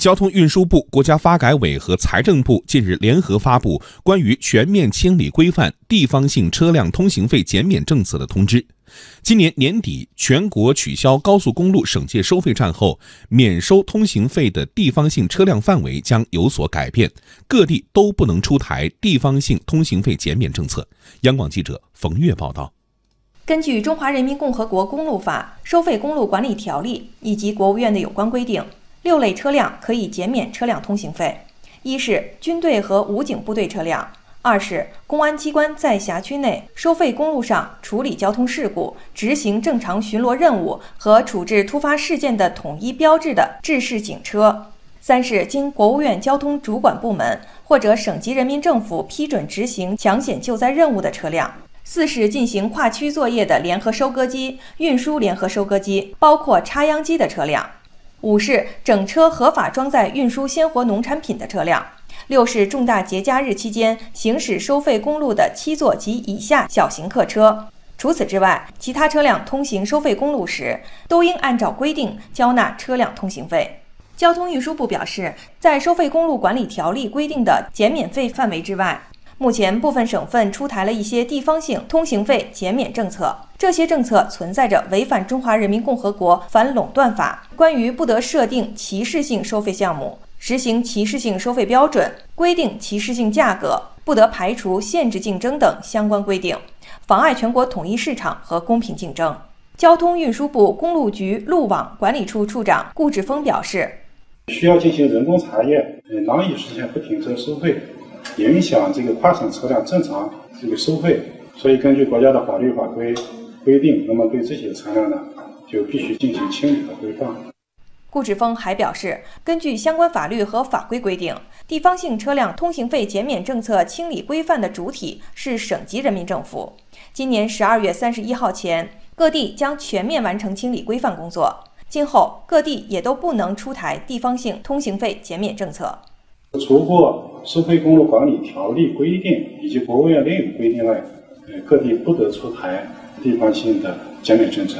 交通运输部、国家发改委和财政部近日联合发布关于全面清理规范地方性车辆通行费减免政策的通知。今年年底全国取消高速公路省界收费站后，免收通行费的地方性车辆范围将有所改变，各地都不能出台地方性通行费减免政策。央广记者冯月报道。根据《中华人民共和国公路法》《收费公路管理条例》以及国务院的有关规定，六类车辆可以减免车辆通行费：一是军队和武警部队车辆。二是公安机关在辖区内收费公路上处理交通事故、执行正常巡逻任务和处置突发事件的统一标志的制式警车；三是经国务院交通主管部门或者省级人民政府批准执行抢险救灾任务的车辆；四是进行跨区作业的联合收割机、运输联合收割机，包括插秧机的车辆；五是整车合法装载运输鲜活农产品的车辆。六是重大节假日期间行驶收费公路的七座及以下小型客车。除此之外，其他车辆通行收费公路时，都应按照规定交纳车辆通行费。交通运输部表示，在收费公路管理条例规定的减免费范围之外，目前部分省份出台了一些地方性通行费减免政策，这些政策存在着违反《中华人民共和国反垄断法》关于不得设定歧视性收费项目。实行歧视性收费标准，规定歧视性价格，不得排除、限制竞争等相关规定，妨碍全国统一市场和公平竞争。交通运输部公路局路网管理处处长顾志峰表示：“需要进行人工查验，难以实现不停车收费，影响这个跨省车辆正常这个收费。所以，根据国家的法律法规规定，那么对这些车辆呢，就必须进行清理和规范。”顾志峰还表示，根据相关法律和法规规定，地方性车辆通行费减免政策清理规范的主体是省级人民政府。今年十二月三十一号前，各地将全面完成清理规范工作。今后各地也都不能出台地方性通行费减免政策。除过收费公路管理条例规定以及国务院另有规定外，呃，各地不得出台地方性的减免政策。